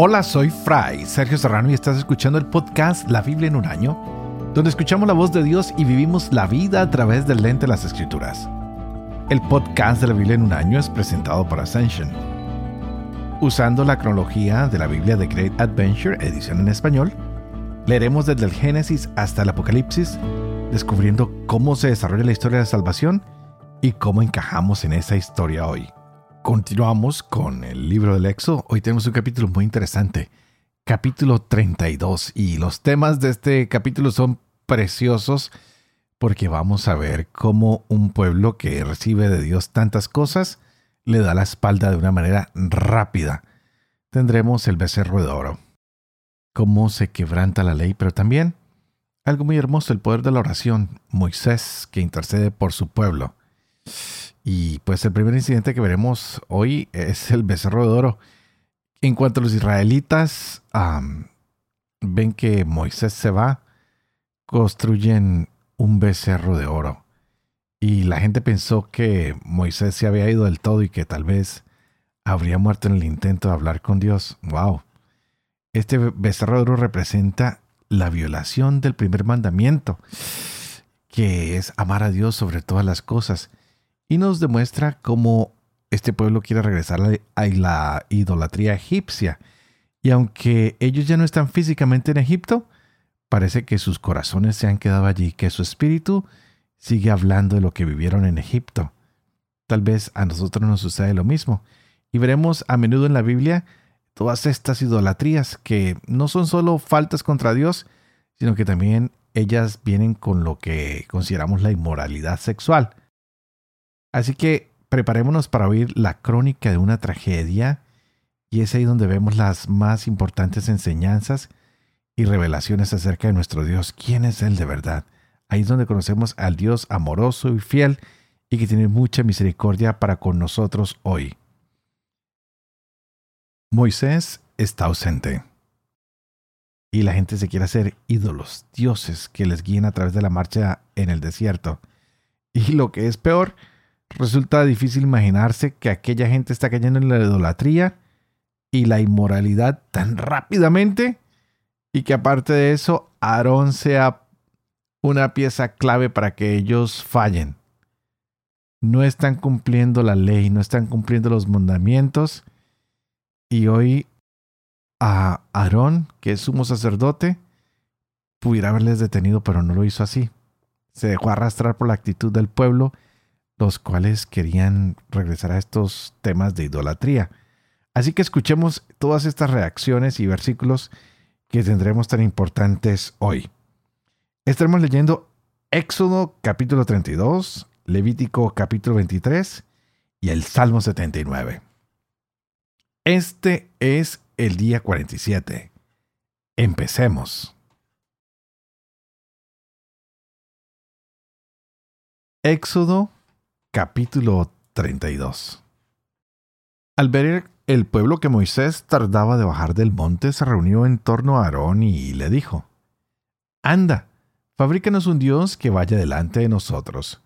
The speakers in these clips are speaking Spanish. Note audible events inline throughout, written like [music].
Hola, soy Fray Sergio Serrano y estás escuchando el podcast La Biblia en un año, donde escuchamos la voz de Dios y vivimos la vida a través del lente de las Escrituras. El podcast de la Biblia en un año es presentado por Ascension. Usando la cronología de la Biblia de Great Adventure, edición en español, leeremos desde el Génesis hasta el Apocalipsis, descubriendo cómo se desarrolla la historia de salvación y cómo encajamos en esa historia hoy. Continuamos con el libro del Éxodo. Hoy tenemos un capítulo muy interesante, capítulo 32. Y los temas de este capítulo son preciosos porque vamos a ver cómo un pueblo que recibe de Dios tantas cosas le da la espalda de una manera rápida. Tendremos el becerro de oro, cómo se quebranta la ley, pero también algo muy hermoso, el poder de la oración, Moisés que intercede por su pueblo. Y pues el primer incidente que veremos hoy es el becerro de oro. En cuanto a los israelitas ven que Moisés se va, construyen un becerro de oro. Y la gente pensó que Moisés se había ido del todo y que tal vez habría muerto en el intento de hablar con Dios. ¡Wow! Este becerro de oro representa la violación del primer mandamiento, que es amar a Dios sobre todas las cosas y nos demuestra cómo este pueblo quiere regresar a la idolatría egipcia. Y aunque ellos ya no están físicamente en Egipto, parece que sus corazones se han quedado allí, que su espíritu sigue hablando de lo que vivieron en Egipto. Tal vez a nosotros nos sucede lo mismo. Y veremos a menudo en la Biblia todas estas idolatrías que no son solo faltas contra Dios, sino que también ellas vienen con lo que consideramos la inmoralidad sexual. Así que preparémonos para oír la crónica de una tragedia y es ahí donde vemos las más importantes enseñanzas y revelaciones acerca de nuestro Dios, quién es Él de verdad. Ahí es donde conocemos al Dios amoroso y fiel y que tiene mucha misericordia para con nosotros hoy. Moisés está ausente. Y la gente se quiere hacer ídolos, dioses que les guíen a través de la marcha en el desierto. Y lo que es peor, resulta difícil imaginarse que aquella gente está cayendo en la idolatría y la inmoralidad tan rápidamente y que aparte de eso Aarón sea una pieza clave para que ellos fallen. No están cumpliendo la ley, no están cumpliendo los mandamientos y hoy a Aarón, que es sumo sacerdote, pudiera haberles detenido, pero no lo hizo así. Se dejó arrastrar por la actitud del pueblo los cuales querían regresar a estos temas de idolatría. Así que escuchemos todas estas reacciones y versículos que tendremos tan importantes hoy. Estaremos leyendo Éxodo capítulo 32, Levítico capítulo 23 y el Salmo 79. Este es el día 47. Empecemos. Éxodo Capítulo 32 Al ver el pueblo que Moisés tardaba de bajar del monte, se reunió en torno a Aarón y le dijo, Anda, fabrícanos un Dios que vaya delante de nosotros,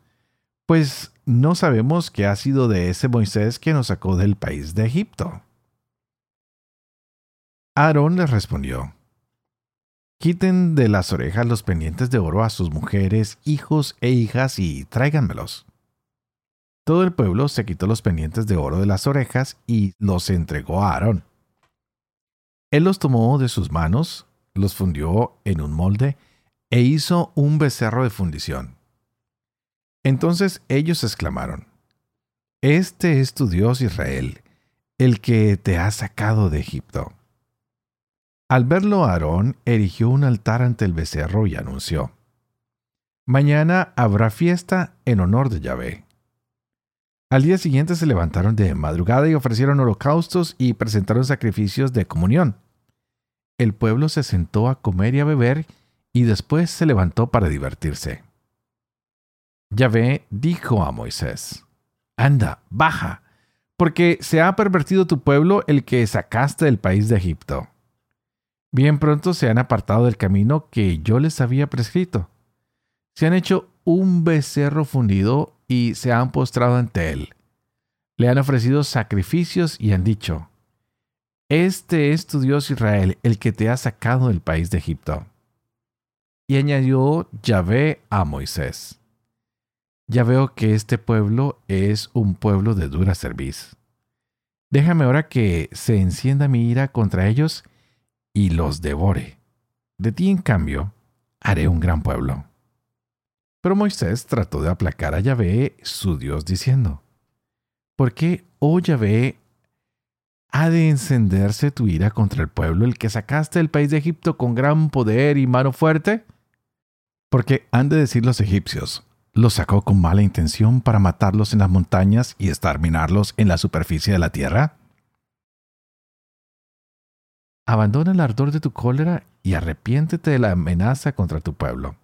pues no sabemos qué ha sido de ese Moisés que nos sacó del país de Egipto. Aarón les respondió, Quiten de las orejas los pendientes de oro a sus mujeres, hijos e hijas y tráiganmelos. Todo el pueblo se quitó los pendientes de oro de las orejas y los entregó a Aarón. Él los tomó de sus manos, los fundió en un molde e hizo un becerro de fundición. Entonces ellos exclamaron, Este es tu Dios Israel, el que te ha sacado de Egipto. Al verlo Aarón erigió un altar ante el becerro y anunció, Mañana habrá fiesta en honor de Yahvé. Al día siguiente se levantaron de madrugada y ofrecieron holocaustos y presentaron sacrificios de comunión. El pueblo se sentó a comer y a beber y después se levantó para divertirse. Yahvé dijo a Moisés, Anda, baja, porque se ha pervertido tu pueblo el que sacaste del país de Egipto. Bien pronto se han apartado del camino que yo les había prescrito. Se han hecho un becerro fundido y se han postrado ante él. Le han ofrecido sacrificios y han dicho, Este es tu Dios Israel, el que te ha sacado del país de Egipto. Y añadió Yahvé a Moisés. Ya veo que este pueblo es un pueblo de dura cerviz. Déjame ahora que se encienda mi ira contra ellos y los devore. De ti, en cambio, haré un gran pueblo. Pero Moisés trató de aplacar a Yahvé, su Dios, diciendo, ¿Por qué, oh Yahvé, ha de encenderse tu ira contra el pueblo, el que sacaste del país de Egipto con gran poder y mano fuerte? Porque han de decir los egipcios, los sacó con mala intención para matarlos en las montañas y exterminarlos en la superficie de la tierra? Abandona el ardor de tu cólera y arrepiéntete de la amenaza contra tu pueblo.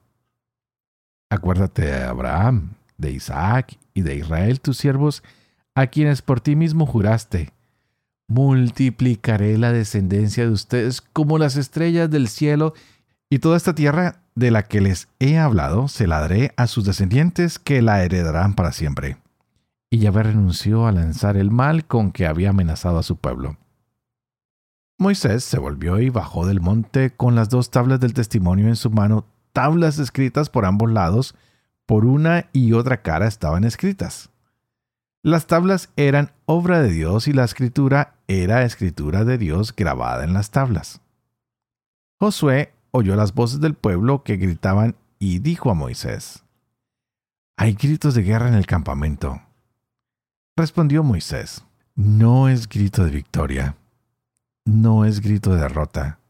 Acuérdate de Abraham, de Isaac y de Israel tus siervos, a quienes por ti mismo juraste. Multiplicaré la descendencia de ustedes como las estrellas del cielo, y toda esta tierra de la que les he hablado se la daré a sus descendientes que la heredarán para siempre. Y Yahvé renunció a lanzar el mal con que había amenazado a su pueblo. Moisés se volvió y bajó del monte con las dos tablas del testimonio en su mano, tablas escritas por ambos lados, por una y otra cara estaban escritas. Las tablas eran obra de Dios y la escritura era escritura de Dios grabada en las tablas. Josué oyó las voces del pueblo que gritaban y dijo a Moisés, Hay gritos de guerra en el campamento. Respondió Moisés, No es grito de victoria, no es grito de derrota,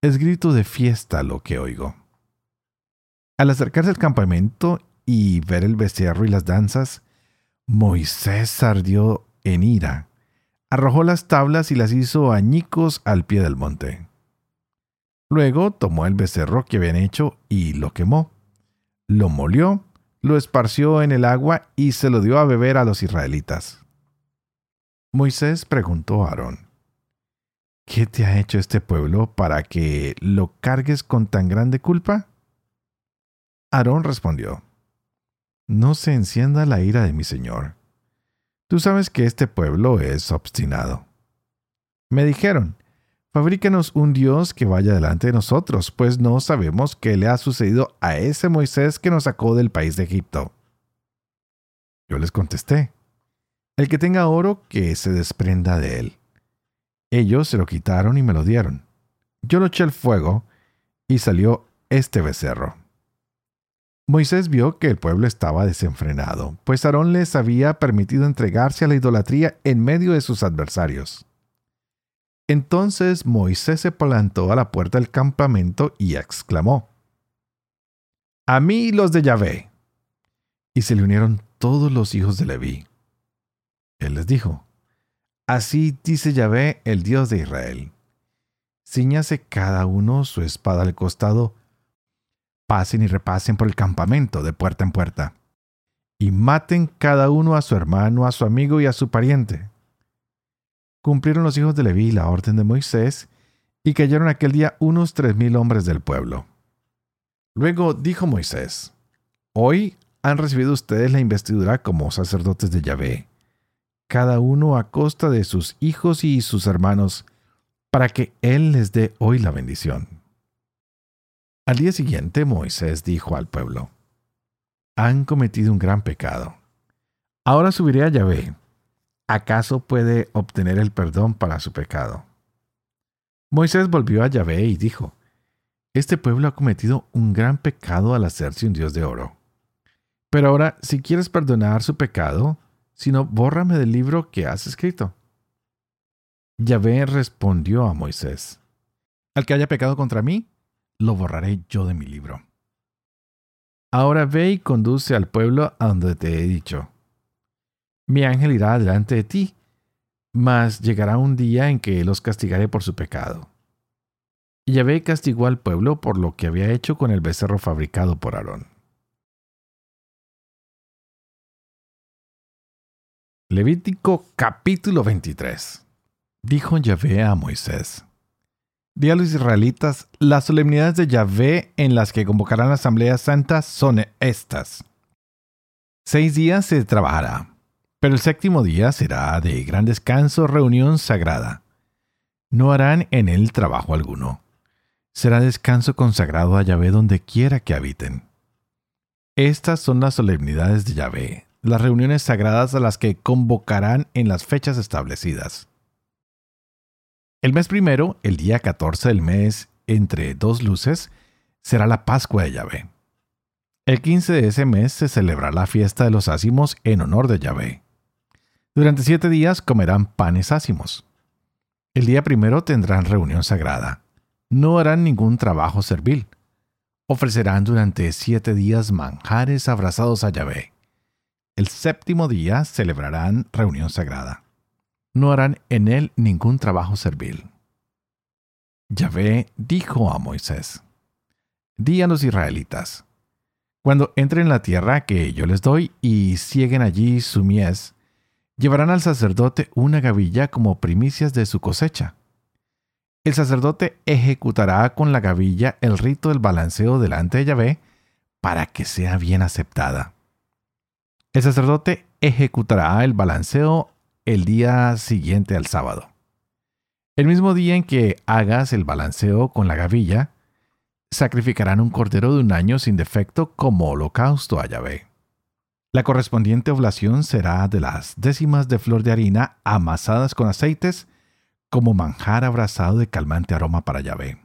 es grito de fiesta lo que oigo. Al acercarse al campamento y ver el becerro y las danzas, Moisés ardió en ira, arrojó las tablas y las hizo añicos al pie del monte. Luego tomó el becerro que habían hecho y lo quemó. Lo molió, lo esparció en el agua y se lo dio a beber a los israelitas. Moisés preguntó a Aarón, ¿Qué te ha hecho este pueblo para que lo cargues con tan grande culpa? Aarón respondió, No se encienda la ira de mi señor. Tú sabes que este pueblo es obstinado. Me dijeron, Fabríquenos un Dios que vaya delante de nosotros, pues no sabemos qué le ha sucedido a ese Moisés que nos sacó del país de Egipto. Yo les contesté, el que tenga oro, que se desprenda de él. Ellos se lo quitaron y me lo dieron. Yo lo eché al fuego y salió este becerro. Moisés vio que el pueblo estaba desenfrenado, pues Aarón les había permitido entregarse a la idolatría en medio de sus adversarios. Entonces Moisés se plantó a la puerta del campamento y exclamó, A mí los de Yahvé. Y se le unieron todos los hijos de Leví. Él les dijo, Así dice Yahvé, el Dios de Israel. Ciñase cada uno su espada al costado, pasen y repasen por el campamento de puerta en puerta, y maten cada uno a su hermano, a su amigo y a su pariente cumplieron los hijos de Leví la orden de Moisés, y cayeron aquel día unos tres mil hombres del pueblo. Luego dijo Moisés, Hoy han recibido ustedes la investidura como sacerdotes de Yahvé, cada uno a costa de sus hijos y sus hermanos, para que Él les dé hoy la bendición. Al día siguiente Moisés dijo al pueblo, Han cometido un gran pecado. Ahora subiré a Yahvé ¿acaso puede obtener el perdón para su pecado? Moisés volvió a Yahvé y dijo, Este pueblo ha cometido un gran pecado al hacerse un Dios de oro. Pero ahora, si quieres perdonar su pecado, si no, bórrame del libro que has escrito. Yahvé respondió a Moisés, Al que haya pecado contra mí, lo borraré yo de mi libro. Ahora ve y conduce al pueblo a donde te he dicho mi ángel irá delante de ti, mas llegará un día en que los castigaré por su pecado. Y Yahvé castigó al pueblo por lo que había hecho con el becerro fabricado por Aarón. Levítico capítulo 23 Dijo Yahvé a Moisés, Di a los israelitas, las solemnidades de Yahvé en las que convocarán la Asamblea Santa son estas. Seis días se trabajará pero el séptimo día será de gran descanso, reunión sagrada. No harán en él trabajo alguno. Será descanso consagrado a Yahvé donde quiera que habiten. Estas son las solemnidades de Yahvé, las reuniones sagradas a las que convocarán en las fechas establecidas. El mes primero, el día 14 del mes, entre dos luces, será la Pascua de Yahvé. El 15 de ese mes se celebrará la fiesta de los ácimos en honor de Yahvé. Durante siete días comerán panes ácimos. El día primero tendrán reunión sagrada. No harán ningún trabajo servil. Ofrecerán durante siete días manjares abrazados a Yahvé. El séptimo día celebrarán reunión sagrada. No harán en él ningún trabajo servil. Yahvé dijo a Moisés, Di a los israelitas, cuando entren en la tierra que yo les doy y cieguen allí su mies, llevarán al sacerdote una gavilla como primicias de su cosecha. El sacerdote ejecutará con la gavilla el rito del balanceo delante de Yahvé para que sea bien aceptada. El sacerdote ejecutará el balanceo el día siguiente al sábado. El mismo día en que hagas el balanceo con la gavilla, sacrificarán un cordero de un año sin defecto como holocausto a Yahvé. La correspondiente oblación será de las décimas de flor de harina amasadas con aceites como manjar abrazado de calmante aroma para Yahvé.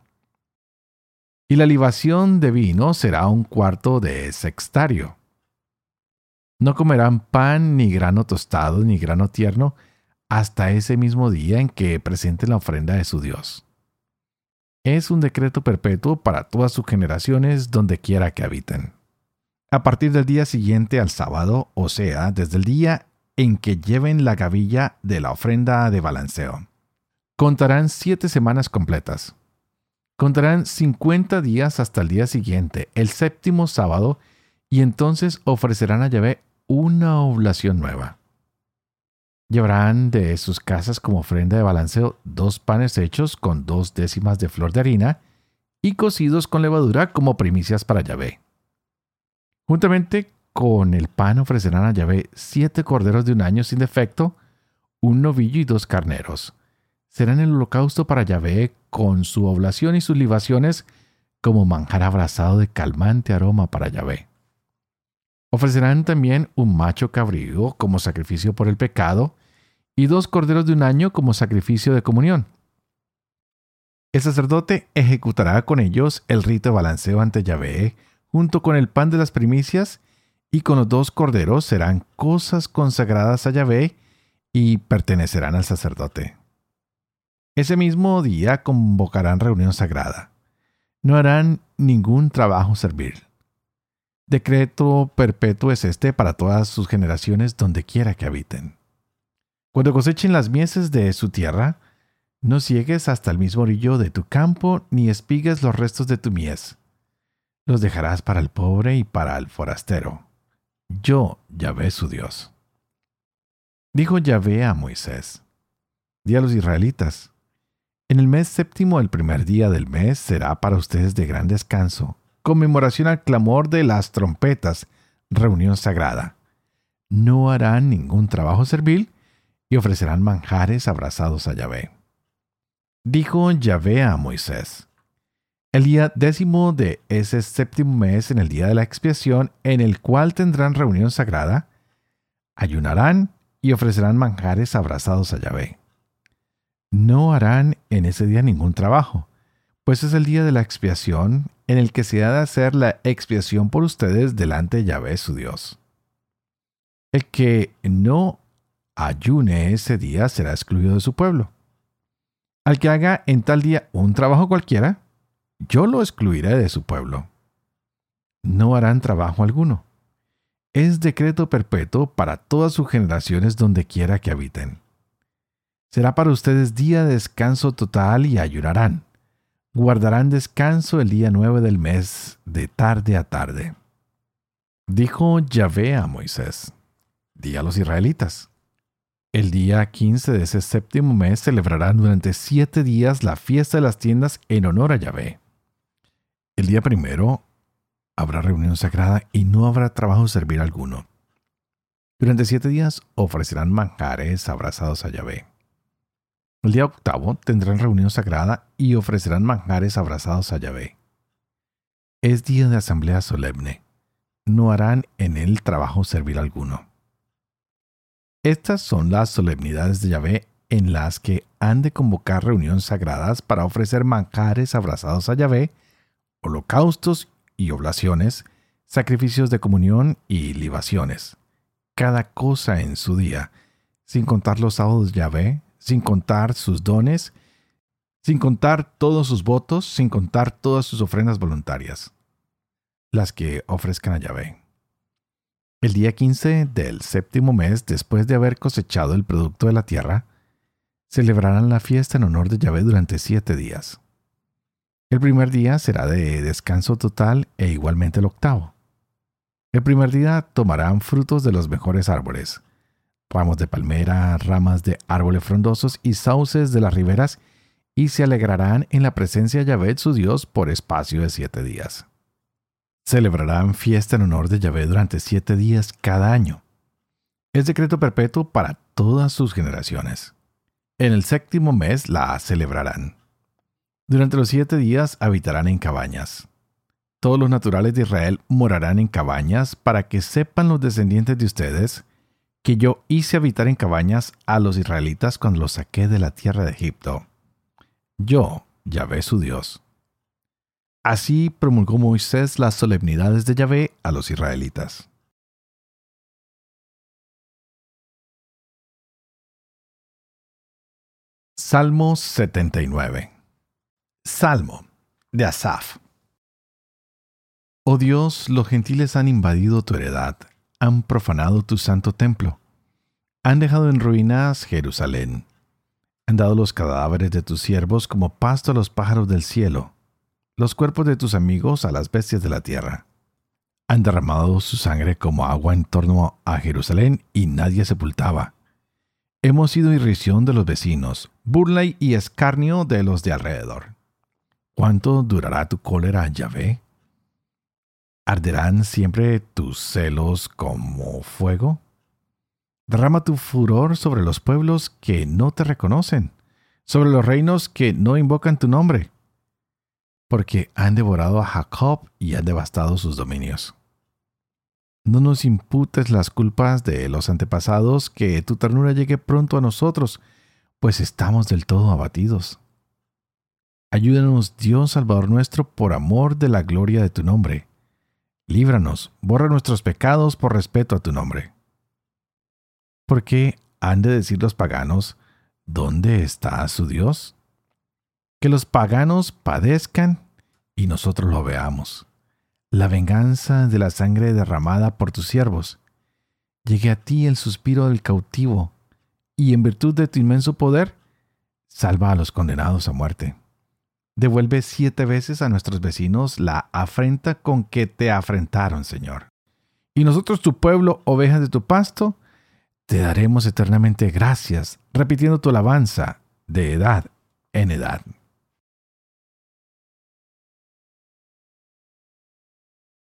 Y la libación de vino será un cuarto de sextario. No comerán pan ni grano tostado ni grano tierno hasta ese mismo día en que presenten la ofrenda de su Dios. Es un decreto perpetuo para todas sus generaciones donde quiera que habiten. A partir del día siguiente al sábado, o sea, desde el día en que lleven la gavilla de la ofrenda de balanceo. Contarán siete semanas completas. Contarán cincuenta días hasta el día siguiente, el séptimo sábado, y entonces ofrecerán a Yahvé una oblación nueva. Llevarán de sus casas como ofrenda de balanceo dos panes hechos con dos décimas de flor de harina y cocidos con levadura como primicias para Yahvé. Juntamente con el pan ofrecerán a Yahvé siete corderos de un año sin defecto, un novillo y dos carneros. Serán el holocausto para Yahvé con su oblación y sus libaciones como manjar abrazado de calmante aroma para Yahvé. Ofrecerán también un macho cabrío como sacrificio por el pecado y dos corderos de un año como sacrificio de comunión. El sacerdote ejecutará con ellos el rito de balanceo ante Yahvé, junto con el pan de las primicias, y con los dos corderos serán cosas consagradas a Yahvé y pertenecerán al sacerdote. Ese mismo día convocarán reunión sagrada. No harán ningún trabajo servil. Decreto perpetuo es este para todas sus generaciones donde quiera que habiten. Cuando cosechen las mieses de su tierra, no ciegues hasta el mismo orillo de tu campo, ni espigues los restos de tu mies. Los dejarás para el pobre y para el forastero. Yo, Yahvé su Dios. Dijo Yahvé a Moisés, di a los israelitas, en el mes séptimo, el primer día del mes, será para ustedes de gran descanso, conmemoración al clamor de las trompetas, reunión sagrada. No harán ningún trabajo servil, y ofrecerán manjares abrazados a Yahvé. Dijo Yahvé a Moisés, el día décimo de ese séptimo mes, en el día de la expiación, en el cual tendrán reunión sagrada, ayunarán y ofrecerán manjares abrazados a Yahvé. No harán en ese día ningún trabajo, pues es el día de la expiación en el que se ha de hacer la expiación por ustedes delante de Yahvé su Dios. El que no ayune ese día será excluido de su pueblo. Al que haga en tal día un trabajo cualquiera, yo lo excluiré de su pueblo. No harán trabajo alguno. Es decreto perpetuo para todas sus generaciones donde quiera que habiten. Será para ustedes día de descanso total y ayunarán. Guardarán descanso el día nueve del mes, de tarde a tarde. Dijo Yahvé a Moisés, di a los israelitas, el día 15 de ese séptimo mes celebrarán durante siete días la fiesta de las tiendas en honor a Yahvé. El día primero habrá reunión sagrada y no habrá trabajo servir alguno. Durante siete días ofrecerán manjares abrazados a Yahvé. El día octavo tendrán reunión sagrada y ofrecerán manjares abrazados a Yahvé. Es día de asamblea solemne. No harán en él trabajo servir alguno. Estas son las solemnidades de Yahvé en las que han de convocar reuniones sagradas para ofrecer manjares abrazados a Yahvé, holocaustos y oblaciones, sacrificios de comunión y libaciones. Cada cosa en su día, sin contar los sábados de Yahvé, sin contar sus dones, sin contar todos sus votos, sin contar todas sus ofrendas voluntarias, las que ofrezcan a Yahvé. El día 15 del séptimo mes, después de haber cosechado el producto de la tierra, celebrarán la fiesta en honor de Yahvé durante siete días. El primer día será de descanso total e igualmente el octavo. El primer día tomarán frutos de los mejores árboles, ramos de palmera, ramas de árboles frondosos y sauces de las riberas, y se alegrarán en la presencia de Yahvé su Dios por espacio de siete días. Celebrarán fiesta en honor de Yahvé durante siete días cada año. Es decreto perpetuo para todas sus generaciones. En el séptimo mes la celebrarán. Durante los siete días habitarán en cabañas. Todos los naturales de Israel morarán en cabañas para que sepan los descendientes de ustedes que yo hice habitar en cabañas a los israelitas cuando los saqué de la tierra de Egipto. Yo, Yahvé su Dios. Así promulgó Moisés las solemnidades de Yahvé a los israelitas. Salmo 79 Salmo de Asaf Oh Dios, los gentiles han invadido tu heredad, han profanado tu santo templo, han dejado en ruinas Jerusalén, han dado los cadáveres de tus siervos como pasto a los pájaros del cielo los cuerpos de tus amigos a las bestias de la tierra. Han derramado su sangre como agua en torno a Jerusalén y nadie sepultaba. Hemos sido irrisión de los vecinos, burla y escarnio de los de alrededor. ¿Cuánto durará tu cólera, Yahvé? ¿Arderán siempre tus celos como fuego? Derrama tu furor sobre los pueblos que no te reconocen, sobre los reinos que no invocan tu nombre porque han devorado a Jacob y han devastado sus dominios. No nos imputes las culpas de los antepasados, que tu ternura llegue pronto a nosotros, pues estamos del todo abatidos. Ayúdanos, Dios Salvador nuestro, por amor de la gloria de tu nombre. Líbranos, borra nuestros pecados por respeto a tu nombre. ¿Por qué han de decir los paganos, ¿dónde está su Dios? que los paganos padezcan y nosotros lo veamos. La venganza de la sangre derramada por tus siervos. Llegue a ti el suspiro del cautivo, y en virtud de tu inmenso poder, salva a los condenados a muerte. Devuelve siete veces a nuestros vecinos la afrenta con que te afrentaron, Señor. Y nosotros, tu pueblo, ovejas de tu pasto, te daremos eternamente gracias, repitiendo tu alabanza de edad en edad.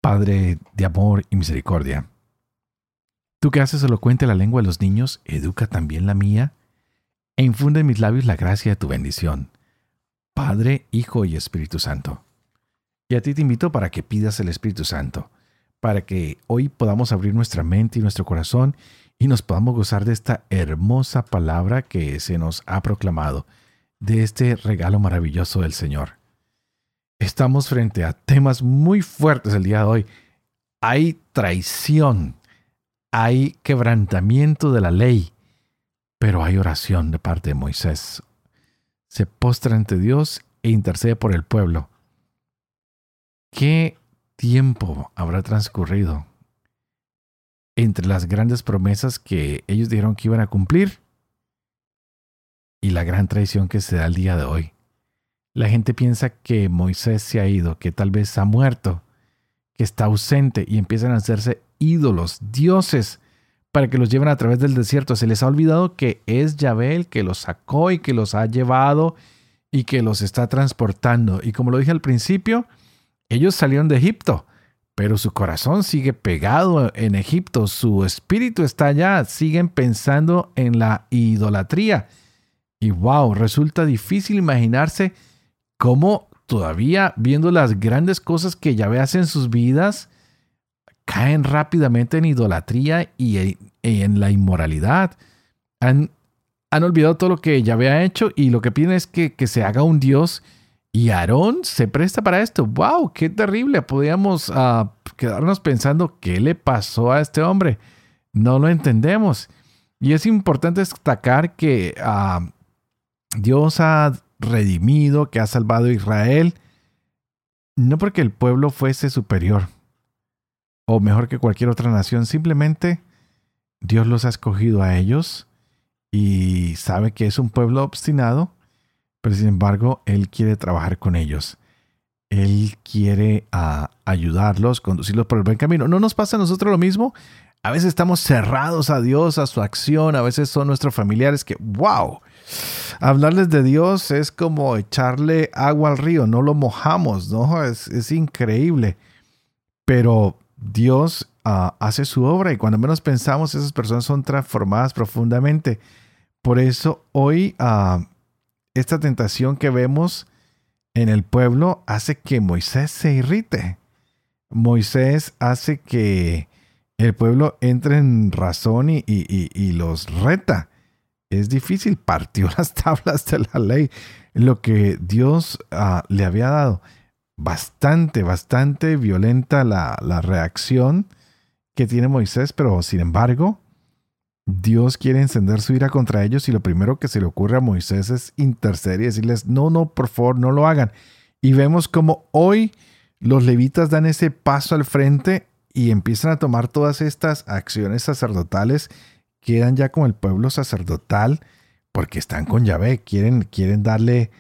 Padre de amor y misericordia. Tú que haces elocuente la lengua de los niños, educa también la mía, e infunde en mis labios la gracia de tu bendición. Padre, Hijo y Espíritu Santo. Y a ti te invito para que pidas el Espíritu Santo, para que hoy podamos abrir nuestra mente y nuestro corazón y nos podamos gozar de esta hermosa palabra que se nos ha proclamado, de este regalo maravilloso del Señor estamos frente a temas muy fuertes el día de hoy. Hay traición, hay quebrantamiento de la ley, pero hay oración de parte de Moisés. Se postra ante Dios e intercede por el pueblo. ¿Qué tiempo habrá transcurrido entre las grandes promesas que ellos dijeron que iban a cumplir y la gran traición que se da el día de hoy? La gente piensa que Moisés se ha ido, que tal vez ha muerto, que está ausente y empiezan a hacerse ídolos, dioses, para que los lleven a través del desierto. Se les ha olvidado que es Yahvé el que los sacó y que los ha llevado y que los está transportando. Y como lo dije al principio, ellos salieron de Egipto, pero su corazón sigue pegado en Egipto, su espíritu está allá, siguen pensando en la idolatría Y wow, resulta difícil imaginarse cómo todavía viendo las grandes cosas que Yahvé hace en sus vidas, caen rápidamente en idolatría y en la inmoralidad. Han, han olvidado todo lo que Yahvé ha hecho y lo que piden es que, que se haga un Dios. Y Aarón se presta para esto. ¡Wow! ¡Qué terrible! Podríamos ah, quedarnos pensando qué le pasó a este hombre. No lo entendemos. Y es importante destacar que ah, Dios ha redimido, que ha salvado a Israel, no porque el pueblo fuese superior o mejor que cualquier otra nación, simplemente Dios los ha escogido a ellos y sabe que es un pueblo obstinado, pero sin embargo Él quiere trabajar con ellos. Él quiere ah, ayudarlos, conducirlos por el buen camino. ¿No nos pasa a nosotros lo mismo? A veces estamos cerrados a Dios, a su acción, a veces son nuestros familiares que, wow, hablarles de Dios es como echarle agua al río, no lo mojamos, ¿no? Es, es increíble. Pero Dios ah, hace su obra y cuando menos pensamos, esas personas son transformadas profundamente. Por eso hoy ah, esta tentación que vemos en el pueblo hace que Moisés se irrite. Moisés hace que el pueblo entre en razón y, y los reta es difícil, partió [laughs] las tablas de la ley, lo que Dios ah, le había dado. Bastante, bastante violenta la, la reacción que tiene Moisés, pero sin embargo, Dios quiere encender su ira contra ellos y lo primero que se le ocurre a Moisés es interceder y decirles, no, no, por favor, no lo hagan. Y vemos como hoy los levitas dan ese paso al frente y empiezan a tomar todas estas acciones sacerdotales quedan ya como el pueblo sacerdotal porque están con Yahvé, quieren, quieren darle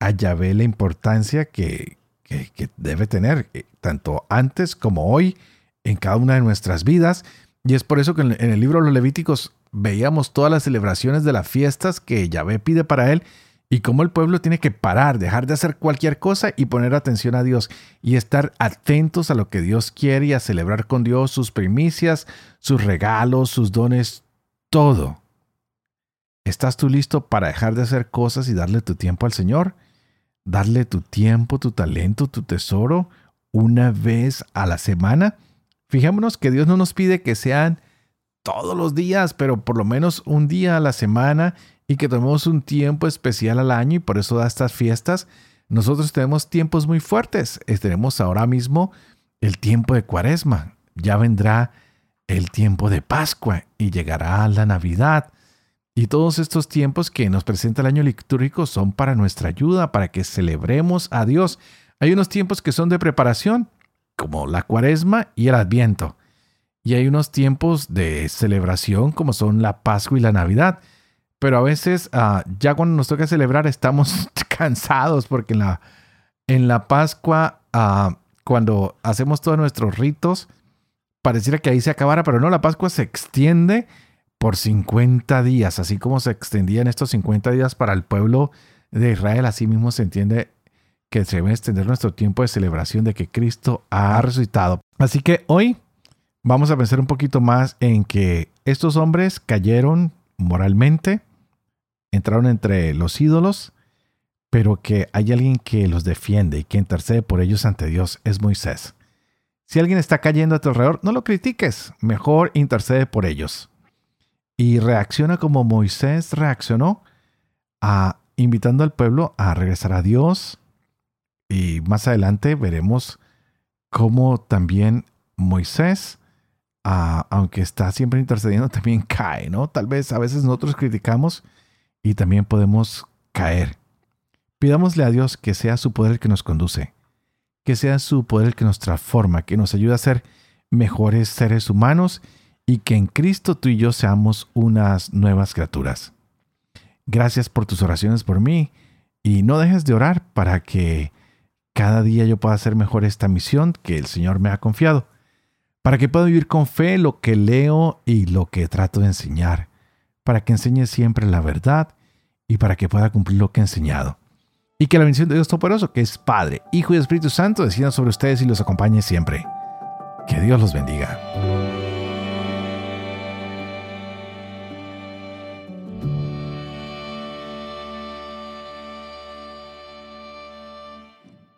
a Yahvé la importancia que, debe tener, eh, tanto antes como hoy, en cada una de nuestras vidas. Y es por eso que en el libro de los Levíticos veíamos todas las celebraciones de las fiestas que Yahvé pide para él y cómo el pueblo tiene que parar, dejar de hacer cualquier cosa y poner atención a Dios y estar atentos a lo que Dios quiere y a celebrar con Dios sus primicias, sus regalos, sus dones, todo. ¿Estás tú listo para dejar de hacer cosas y darle tu tiempo al Señor? Darle tu tiempo, tu talento, tu tesoro una vez a la semana. Fijémonos que Dios no nos pide que sean todos los días, pero por lo menos un día a la semana y que tomemos un tiempo especial al año y por eso da estas fiestas. Nosotros tenemos tiempos muy fuertes. Tenemos ahora mismo el tiempo de cuaresma. Ya vendrá el tiempo de Pascua y llegará la Navidad. Y todos estos tiempos que nos presenta el año litúrgico son para nuestra ayuda, para que celebremos a Dios. Hay unos tiempos que son de preparación, como la cuaresma y el adviento. Y hay unos tiempos de celebración, como son la Pascua y la Navidad. Pero a veces, ah, ya cuando nos toca celebrar, estamos [laughs] cansados porque en la, en la Pascua, ah, cuando hacemos todos nuestros ritos, pareciera que ahí se acabara, pero no, la Pascua se extiende por 50 días, así como se extendían estos 50 días para el pueblo de Israel, así mismo se entiende que se debe extender nuestro tiempo de celebración de que Cristo ha resucitado. Así que hoy vamos a pensar un poquito más en que estos hombres cayeron moralmente, entraron entre los ídolos, pero que hay alguien que los defiende y que intercede por ellos ante Dios, es Moisés. Si alguien está cayendo a tu alrededor, no lo critiques, mejor intercede por ellos. Y reacciona como Moisés reaccionó, a, invitando al pueblo a regresar a Dios. Y más adelante veremos cómo también Moisés, aunque está siempre intercediendo, [laughs] también cae, ¿no? Tal vez a veces nosotros criticamos y también podemos caer. Pidámosle a Dios que sea su poder el que nos conduce que sea su poder el que nos transforma, que nos ayude a ser mejores seres humanos y que en Cristo tú y yo seamos unas nuevas criaturas. Gracias por tus oraciones por mí y no dejes de orar para que cada día yo pueda hacer mejor esta misión que el Señor me ha confiado, para que pueda vivir con fe lo que leo y lo que trato de enseñar, para que enseñe siempre la verdad y para que pueda cumplir lo que he enseñado. Y que la bendición de Dios Todopoderoso, que es Padre, Hijo y Espíritu Santo, decida sobre ustedes y los acompañe siempre. Que Dios los bendiga.